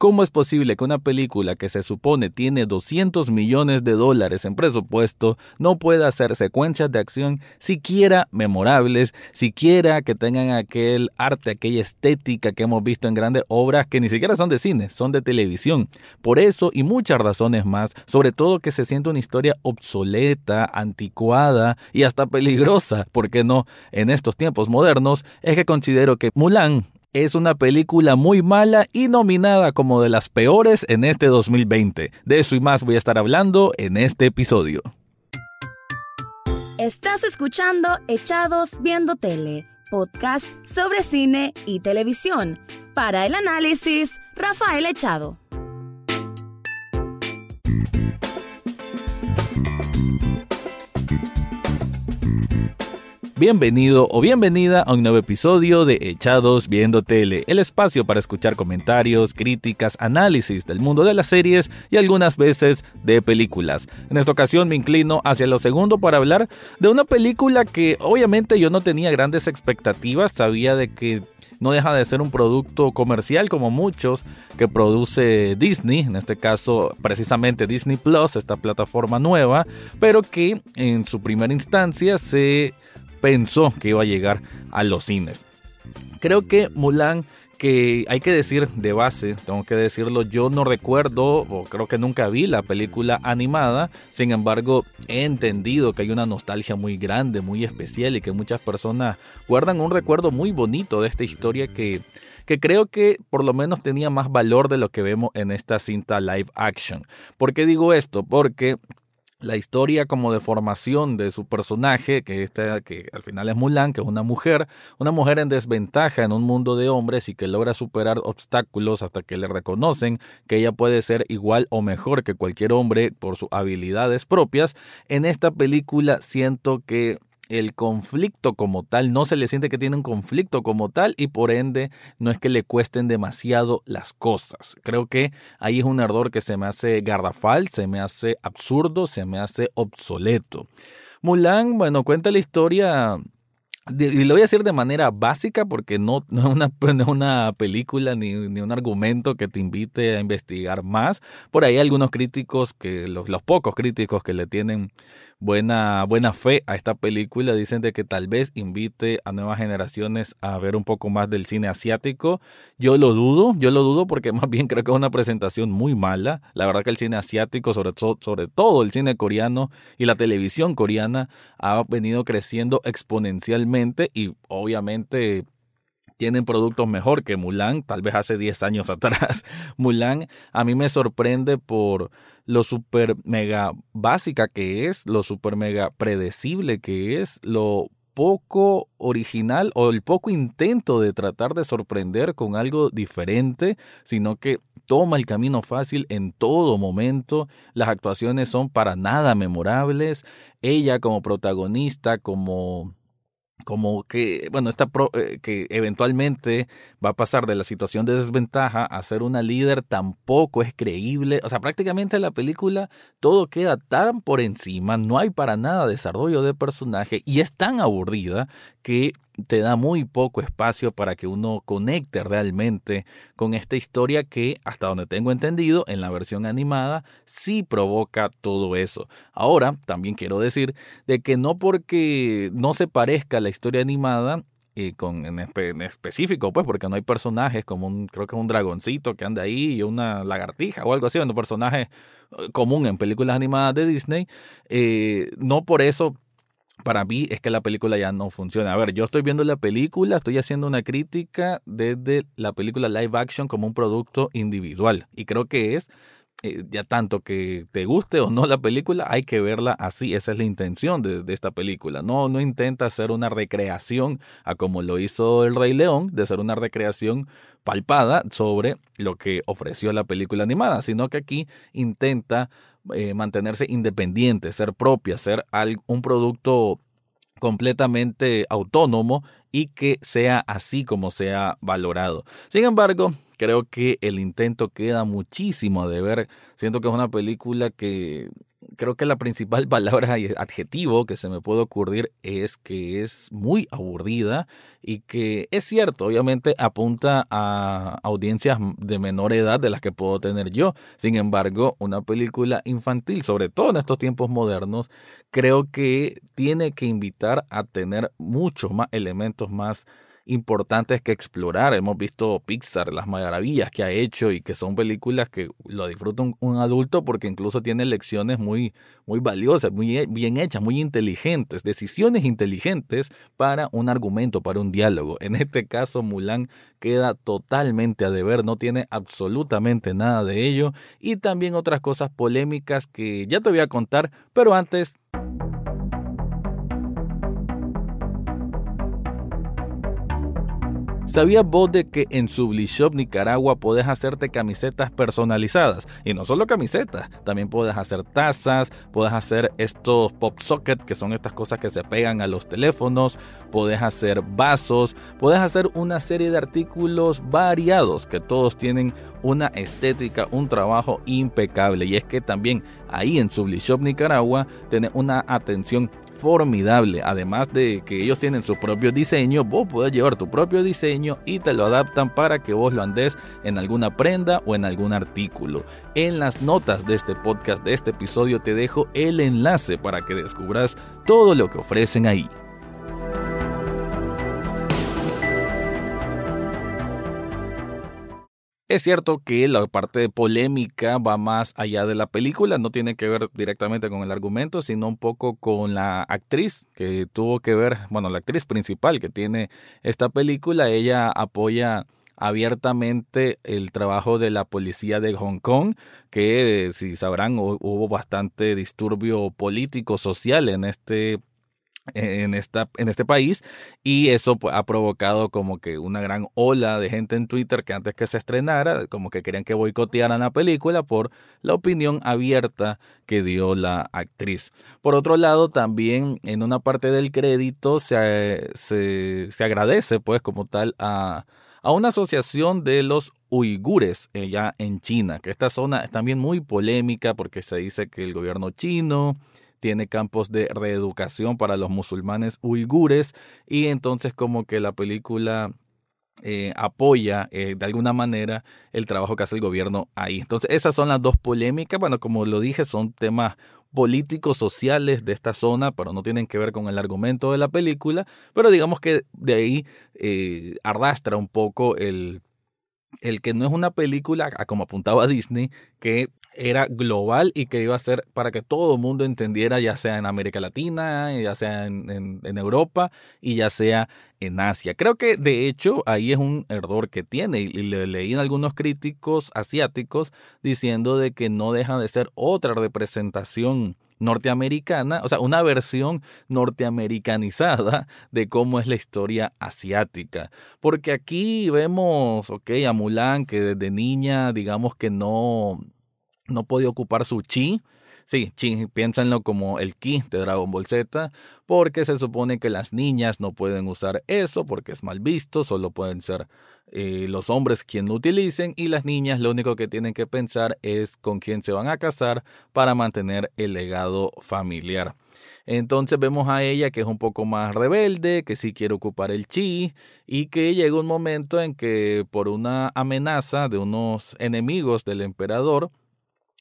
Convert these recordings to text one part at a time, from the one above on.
¿Cómo es posible que una película que se supone tiene 200 millones de dólares en presupuesto no pueda hacer secuencias de acción siquiera memorables, siquiera que tengan aquel arte, aquella estética que hemos visto en grandes obras que ni siquiera son de cine, son de televisión? Por eso y muchas razones más, sobre todo que se siente una historia obsoleta, anticuada y hasta peligrosa, ¿por qué no? En estos tiempos modernos, es que considero que Mulan es una película muy mala y nominada como de las peores en este 2020. De eso y más voy a estar hablando en este episodio. Estás escuchando Echados Viendo Tele, podcast sobre cine y televisión. Para el análisis, Rafael Echado. Bienvenido o bienvenida a un nuevo episodio de Echados Viendo Tele, el espacio para escuchar comentarios, críticas, análisis del mundo de las series y algunas veces de películas. En esta ocasión me inclino hacia lo segundo para hablar de una película que obviamente yo no tenía grandes expectativas, sabía de que no deja de ser un producto comercial como muchos que produce Disney, en este caso precisamente Disney Plus, esta plataforma nueva, pero que en su primera instancia se pensó que iba a llegar a los cines. Creo que Mulan que hay que decir de base, tengo que decirlo, yo no recuerdo o creo que nunca vi la película animada, sin embargo he entendido que hay una nostalgia muy grande, muy especial y que muchas personas guardan un recuerdo muy bonito de esta historia que, que creo que por lo menos tenía más valor de lo que vemos en esta cinta live action. ¿Por qué digo esto? Porque la historia como de formación de su personaje, que, que al final es Mulan, que es una mujer, una mujer en desventaja en un mundo de hombres y que logra superar obstáculos hasta que le reconocen que ella puede ser igual o mejor que cualquier hombre por sus habilidades propias. En esta película siento que el conflicto como tal, no se le siente que tiene un conflicto como tal y por ende no es que le cuesten demasiado las cosas. Creo que ahí es un error que se me hace garrafal, se me hace absurdo, se me hace obsoleto. Mulan, bueno, cuenta la historia y lo voy a decir de manera básica porque no, no, es, una, una película ni, ni, un argumento que te invite a investigar más. Por ahí algunos críticos, que los, los pocos críticos que le tienen buena, buena fe a esta película. Dicen de que tal vez invite a nuevas generaciones a ver un poco más del cine asiático. Yo lo dudo, yo lo dudo porque más bien creo que es una presentación muy mala. La verdad que el cine asiático, sobre, sobre todo el cine coreano y la televisión coreana, ha venido creciendo exponencialmente y obviamente tienen productos mejor que Mulan, tal vez hace 10 años atrás. Mulan a mí me sorprende por lo super mega básica que es, lo super mega predecible que es, lo poco original o el poco intento de tratar de sorprender con algo diferente, sino que toma el camino fácil en todo momento, las actuaciones son para nada memorables, ella como protagonista, como como que, bueno, esta eh, que eventualmente va a pasar de la situación de desventaja a ser una líder tampoco es creíble. O sea, prácticamente la película todo queda tan por encima, no hay para nada desarrollo de personaje y es tan aburrida que te da muy poco espacio para que uno conecte realmente con esta historia que, hasta donde tengo entendido, en la versión animada sí provoca todo eso. Ahora, también quiero decir de que no porque no se parezca la historia animada, y con en, específico, pues, porque no hay personajes como un, creo que es un dragoncito que anda ahí y una lagartija o algo así, un personaje eh, común en películas animadas de Disney, eh, no por eso para mí es que la película ya no funciona. A ver, yo estoy viendo la película, estoy haciendo una crítica desde la película live action como un producto individual. Y creo que es, eh, ya tanto que te guste o no la película, hay que verla así. Esa es la intención de, de, esta película. No, no intenta hacer una recreación a como lo hizo El Rey León, de ser una recreación palpada sobre lo que ofreció la película animada, sino que aquí intenta eh, mantenerse independiente, ser propia, ser un producto completamente autónomo y que sea así como sea valorado. Sin embargo, creo que el intento queda muchísimo de ver. Siento que es una película que creo que la principal palabra y adjetivo que se me puede ocurrir es que es muy aburrida y que es cierto, obviamente apunta a audiencias de menor edad de las que puedo tener yo. Sin embargo, una película infantil, sobre todo en estos tiempos modernos, creo que tiene que invitar a tener muchos más elementos más importantes que explorar. Hemos visto Pixar, las maravillas que ha hecho y que son películas que lo disfruta un, adulto porque incluso tiene lecciones muy, muy valiosas, muy bien hechas, muy inteligentes, decisiones inteligentes para un argumento, para un diálogo. En este caso, Mulan queda totalmente a deber, no tiene absolutamente nada de ello y también otras cosas polémicas que ya te voy a contar, pero antes ¿Sabías vos de que en Sublishop Nicaragua podés hacerte camisetas personalizadas? Y no solo camisetas, también puedes hacer tazas, puedes hacer estos pop socket, que son estas cosas que se pegan a los teléfonos, puedes hacer vasos, puedes hacer una serie de artículos variados que todos tienen una estética, un trabajo impecable. Y es que también ahí en Sublishop Nicaragua tiene una atención formidable. Además de que ellos tienen su propio diseño, vos puedes llevar tu propio diseño y te lo adaptan para que vos lo andes en alguna prenda o en algún artículo. En las notas de este podcast, de este episodio, te dejo el enlace para que descubras todo lo que ofrecen ahí. Es cierto que la parte polémica va más allá de la película, no tiene que ver directamente con el argumento, sino un poco con la actriz que tuvo que ver, bueno, la actriz principal que tiene esta película, ella apoya abiertamente el trabajo de la policía de Hong Kong, que si sabrán hubo bastante disturbio político social en este en, esta, en este país y eso pues, ha provocado como que una gran ola de gente en Twitter que antes que se estrenara como que querían que boicotearan la película por la opinión abierta que dio la actriz. Por otro lado también en una parte del crédito se, se, se agradece pues como tal a, a una asociación de los uigures allá en China, que esta zona es también muy polémica porque se dice que el gobierno chino tiene campos de reeducación para los musulmanes uigures y entonces como que la película eh, apoya eh, de alguna manera el trabajo que hace el gobierno ahí. Entonces esas son las dos polémicas, bueno, como lo dije, son temas políticos sociales de esta zona, pero no tienen que ver con el argumento de la película, pero digamos que de ahí eh, arrastra un poco el el que no es una película, como apuntaba Disney, que era global y que iba a ser para que todo el mundo entendiera, ya sea en América Latina, ya sea en, Europa y ya sea en Asia. Creo que de hecho ahí es un error que tiene y le leí en algunos críticos asiáticos diciendo de que no deja de ser otra representación norteamericana, o sea, una versión norteamericanizada de cómo es la historia asiática. Porque aquí vemos, ok, a Mulan que desde niña, digamos que no, no podía ocupar su chi. Sí, chi, piénsenlo como el ki de Dragon Ball Z, porque se supone que las niñas no pueden usar eso porque es mal visto, solo pueden ser eh, los hombres quien lo utilicen y las niñas lo único que tienen que pensar es con quién se van a casar para mantener el legado familiar. Entonces vemos a ella que es un poco más rebelde, que sí quiere ocupar el chi y que llega un momento en que por una amenaza de unos enemigos del emperador,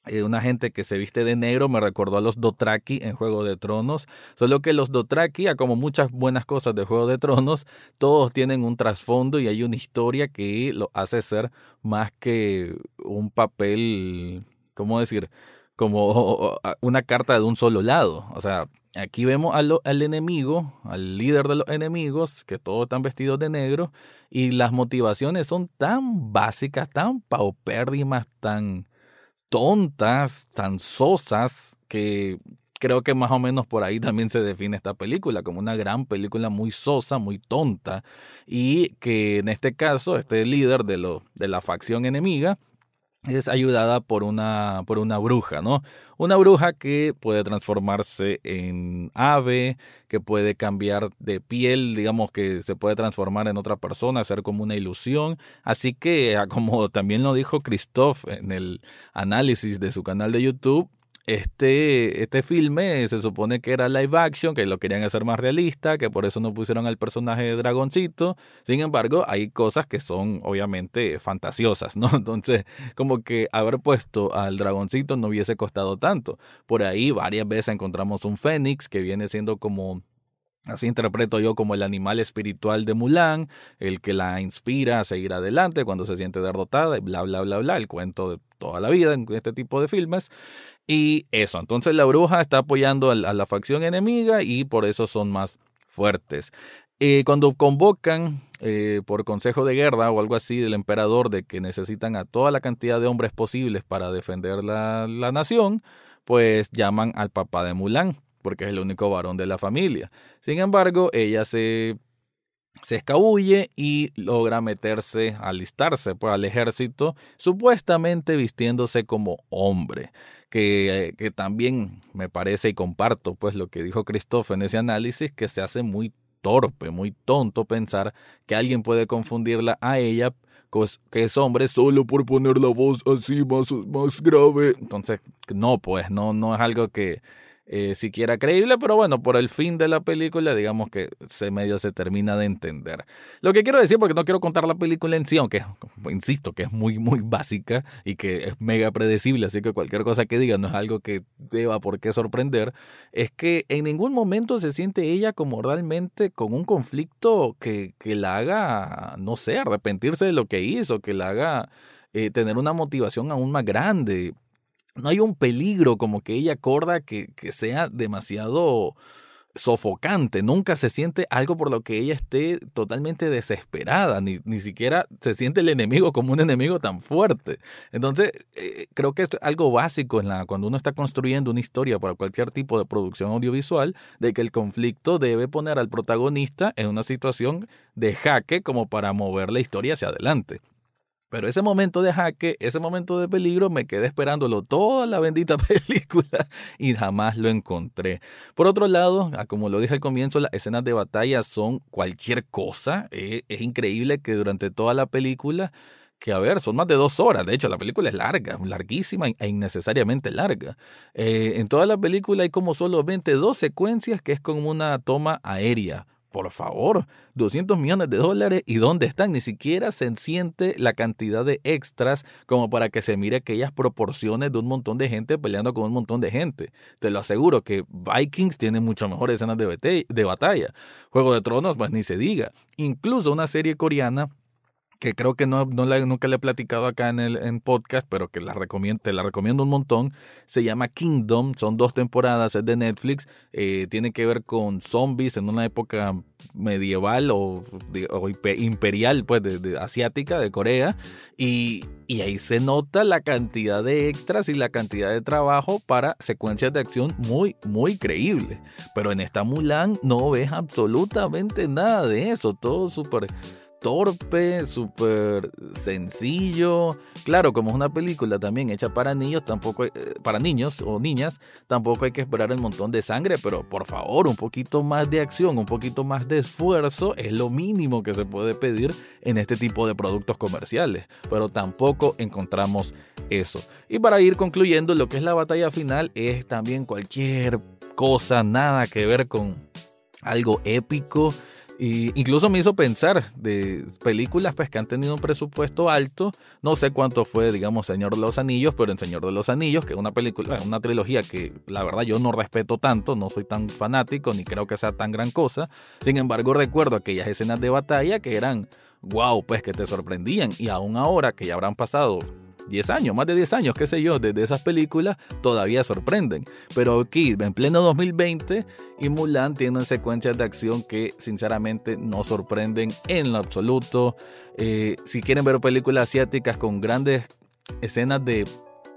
eh, una gente que se viste de negro me recordó a los Dotraki en Juego de Tronos, solo que los Dotraki, como muchas buenas cosas de Juego de Tronos, todos tienen un trasfondo y hay una historia que lo hace ser más que un papel, ¿cómo decir? Como una carta de un solo lado. O sea, aquí vemos al, enemigo, al líder de los enemigos, que todos están vestidos de negro, y las motivaciones son tan básicas, tan paupérrimas, tan tontas, tan sosas, que creo que más o menos por ahí también se define esta película, como una gran película muy sosa, muy tonta, y que en este caso, este líder de, lo, de la facción enemiga, es ayudada por una, por una bruja, ¿no? Una bruja que puede transformarse en ave, que puede cambiar de piel, digamos que se puede transformar en otra persona, ser como una ilusión. Así que, como también lo dijo Christoph en el análisis de su canal de YouTube, este, este filme se supone que era live action, que lo querían hacer más realista, que por eso no pusieron al personaje de Dragoncito. Sin embargo, hay cosas que son obviamente fantasiosas, ¿no? Entonces, como que haber puesto al Dragoncito no hubiese costado tanto. Por ahí varias veces encontramos un Fénix que viene siendo como Así interpreto yo como el animal espiritual de Mulan, el que la inspira a seguir adelante cuando se siente derrotada y bla, bla, bla, bla, el cuento de toda la vida en este tipo de filmes. Y eso, entonces la bruja está apoyando a la facción enemiga y por eso son más fuertes. Eh, cuando convocan eh, por consejo de guerra o algo así del emperador de que necesitan a toda la cantidad de hombres posibles para defender la, la nación, pues llaman al papá de Mulan, porque es el único varón de la familia. Sin embargo, ella se se escabulle y logra meterse, alistarse pues, al ejército, supuestamente vistiéndose como hombre que, que también me parece y comparto pues lo que dijo Christophe en ese análisis, que se hace muy torpe, muy tonto pensar que alguien puede confundirla a ella que es hombre solo por poner la voz así más, más grave. Entonces, no, pues, no, no es algo que, eh, siquiera creíble, pero bueno, por el fin de la película, digamos que se medio se termina de entender. Lo que quiero decir, porque no quiero contar la película en sí, aunque insisto que es muy, muy básica y que es mega predecible, así que cualquier cosa que diga no es algo que deba por qué sorprender, es que en ningún momento se siente ella como realmente con un conflicto que, que la haga, no sé, arrepentirse de lo que hizo, que la haga eh, tener una motivación aún más grande no hay un peligro como que ella acorda que, que sea demasiado sofocante, nunca se siente algo por lo que ella esté totalmente desesperada, ni, ni siquiera se siente el enemigo como un enemigo tan fuerte. Entonces, eh, creo que es algo básico en la, cuando uno está construyendo una historia para cualquier tipo de producción audiovisual, de que el conflicto debe poner al protagonista en una situación de jaque como para mover la historia hacia adelante. Pero ese momento de jaque, ese momento de peligro, me quedé esperándolo toda la bendita película y jamás lo encontré. Por otro lado, ah, como lo dije al comienzo, las escenas de batalla son cualquier cosa. Eh, es increíble que durante toda la película que a ver, son más de dos horas. De hecho, la película es larga, larguísima e innecesariamente larga. Eh, en toda la película hay como solo dos secuencias que es como una toma aérea por favor, 200 millones de dólares y dónde están, ni siquiera se siente la cantidad de extras como para que se mire aquellas proporciones de un montón de gente peleando con un montón de gente. Te lo aseguro que Vikings tiene mucho mejores escenas de, de batalla. Juego de Tronos, pues ni se diga. Incluso una serie coreana que creo que no, no la, nunca le he platicado acá en el en podcast, pero que la recomiendo, te la recomiendo un montón. Se llama Kingdom, son dos temporadas, es de Netflix, eh, tiene que ver con zombies en una época medieval o, imperial, pues de, asiática, de Corea, y, y ahí se nota la cantidad de extras y la cantidad de trabajo para secuencias de acción muy, muy creíble. Pero en esta Mulan no ves absolutamente nada de eso, todo súper torpe, súper sencillo. Claro, como es una película también hecha para niños, tampoco eh, para niños o niñas, tampoco hay que esperar un montón de sangre, pero por favor, un poquito más de acción, un poquito más de esfuerzo es lo mínimo que se puede pedir en este tipo de productos comerciales, pero tampoco encontramos eso. Y para ir concluyendo, lo que es la batalla final es también cualquier cosa, nada que ver con algo épico y incluso me hizo pensar de películas pues, que han tenido un presupuesto alto. No sé cuánto fue, digamos, Señor de los Anillos, pero en Señor de los Anillos, que es una película, una trilogía que la verdad yo no respeto tanto, no soy tan fanático, ni creo que sea tan gran cosa. Sin embargo, recuerdo aquellas escenas de batalla que eran wow, pues que te sorprendían. Y aún ahora que ya habrán pasado 10 años, más de 10 años, qué sé yo, desde esas películas, todavía sorprenden. Pero aquí, en pleno 2020, y Mulan tiene secuencias de acción que sinceramente no sorprenden en lo absoluto. Eh, si quieren ver películas asiáticas con grandes escenas de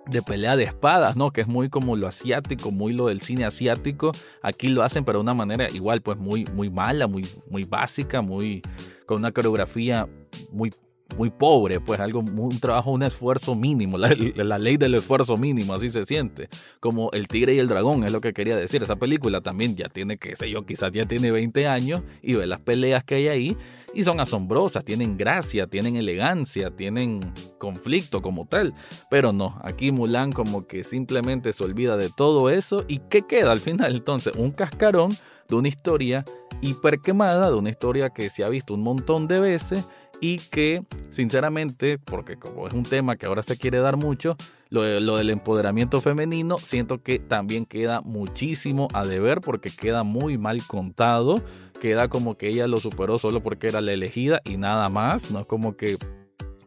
de pelea de espadas, ¿no? Que es muy como lo asiático, muy lo del cine asiático. Aquí lo hacen, pero de una manera igual, pues muy, muy mala, muy, muy básica, muy con una coreografía muy muy pobre, pues algo, un trabajo, un esfuerzo mínimo, la, la, ley del esfuerzo mínimo, así se siente, como El Tigre y el Dragón, es lo que quería decir, esa película también ya tiene, qué sé yo, quizás ya tiene 20 años y ve las peleas que hay ahí y son asombrosas, tienen gracia, tienen elegancia, tienen conflicto como tal, pero no, aquí Mulan como que simplemente se olvida de todo eso y ¿qué queda al final entonces? Un cascarón de una historia hiperquemada, de una historia que se ha visto un montón de veces y que sinceramente, porque como es un tema que ahora se quiere dar mucho, lo, del empoderamiento femenino siento que también queda muchísimo a deber porque queda muy mal contado, queda como que ella lo superó solo porque era la elegida y nada más, no es como que...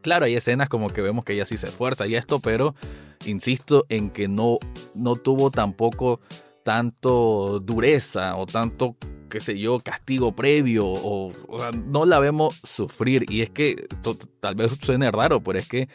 Claro, hay escenas como que vemos que ella sí se esfuerza y esto, pero insisto en que no, no tuvo tampoco tanto dureza o tanto qué sé yo, castigo previo o, no la vemos sufrir. Y es que tal vez suene raro, pero es que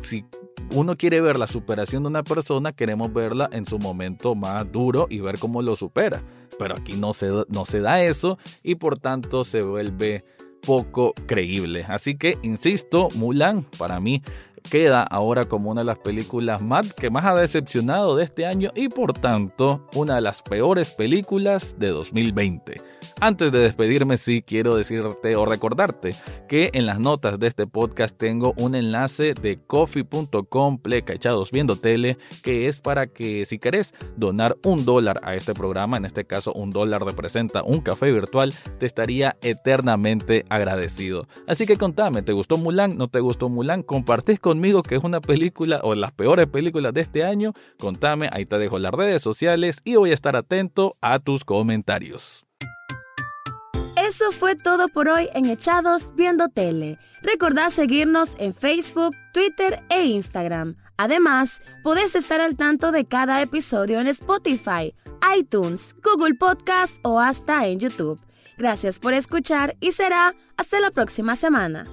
si uno quiere ver la superación de una persona, queremos verla en su momento más duro y ver cómo lo supera. Pero aquí no se, no se da eso y por tanto se vuelve poco creíble. Así que, insisto, Mulan para mí queda ahora como una de las películas más que más ha decepcionado de este año y por tanto una de las peores películas de 2020. Antes de despedirme, sí quiero decirte o recordarte que en las notas de este podcast tengo un enlace de coffee.com pleca echados viendo tele, que es para que si querés donar un dólar a este programa, en este caso un dólar representa un café virtual, te estaría eternamente agradecido. Así que contame, ¿te gustó Mulan? ¿No te gustó Mulan? ¿Compartís conmigo que es una película o las peores películas de este año? Contame, ahí te dejo las redes sociales y voy a estar atento a tus comentarios. Eso fue todo por hoy en Echados Viendo Tele. Recordá seguirnos en Facebook, Twitter e Instagram. Además, podés estar al tanto de cada episodio en Spotify, iTunes, Google Podcast o hasta en YouTube. Gracias por escuchar y será hasta la próxima semana.